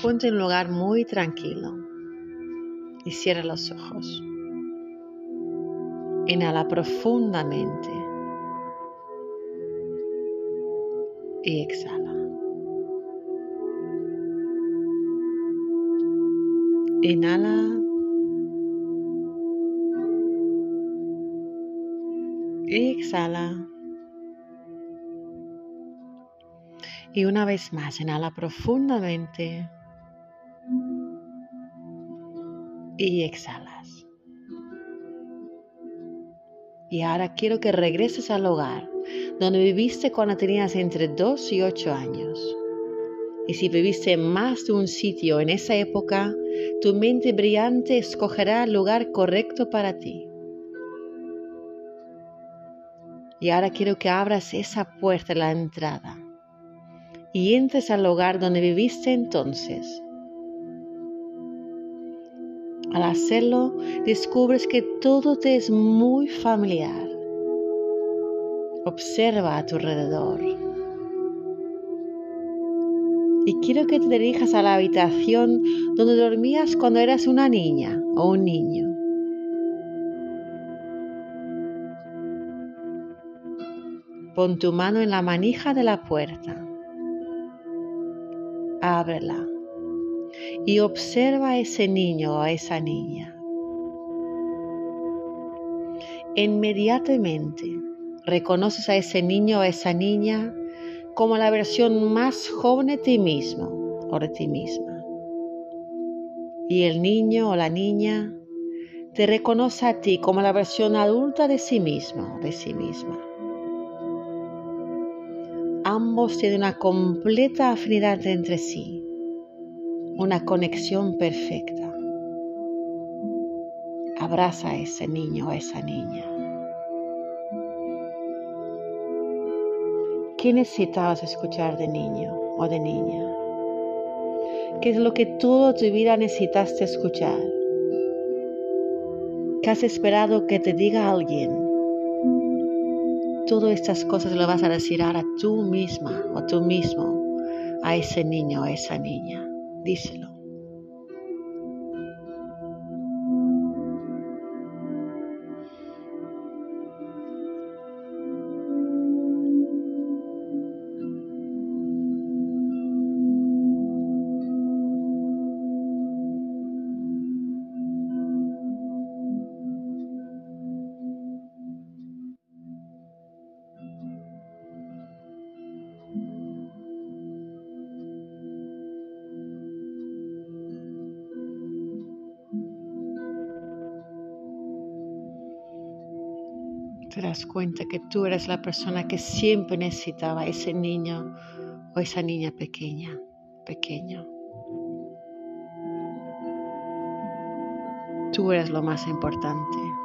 Ponte en un lugar muy tranquilo y cierra los ojos. Inhala profundamente y exhala. Inhala y exhala. Y una vez más, inhala profundamente y exhalas. Y ahora quiero que regreses al hogar donde viviste cuando tenías entre 2 y 8 años. Y si viviste en más de un sitio en esa época, tu mente brillante escogerá el lugar correcto para ti. Y ahora quiero que abras esa puerta la entrada y entres al hogar donde viviste entonces. Al hacerlo, descubres que todo te es muy familiar. Observa a tu alrededor. Y quiero que te dirijas a la habitación donde dormías cuando eras una niña o un niño. Pon tu mano en la manija de la puerta ábrela y observa a ese niño o a esa niña. Inmediatamente reconoces a ese niño o a esa niña como la versión más joven de ti mismo o de ti misma. Y el niño o la niña te reconoce a ti como la versión adulta de sí mismo o de sí misma ambos tienen una completa afinidad entre sí, una conexión perfecta. Abraza a ese niño o a esa niña. ¿Qué necesitabas escuchar de niño o de niña? ¿Qué es lo que toda tu vida necesitaste escuchar? ¿Qué has esperado que te diga alguien? Todas estas cosas lo vas a decir ahora tú misma o tú mismo a ese niño o a esa niña. Díselo. Te das cuenta que tú eres la persona que siempre necesitaba ese niño o esa niña pequeña, pequeño. Tú eres lo más importante.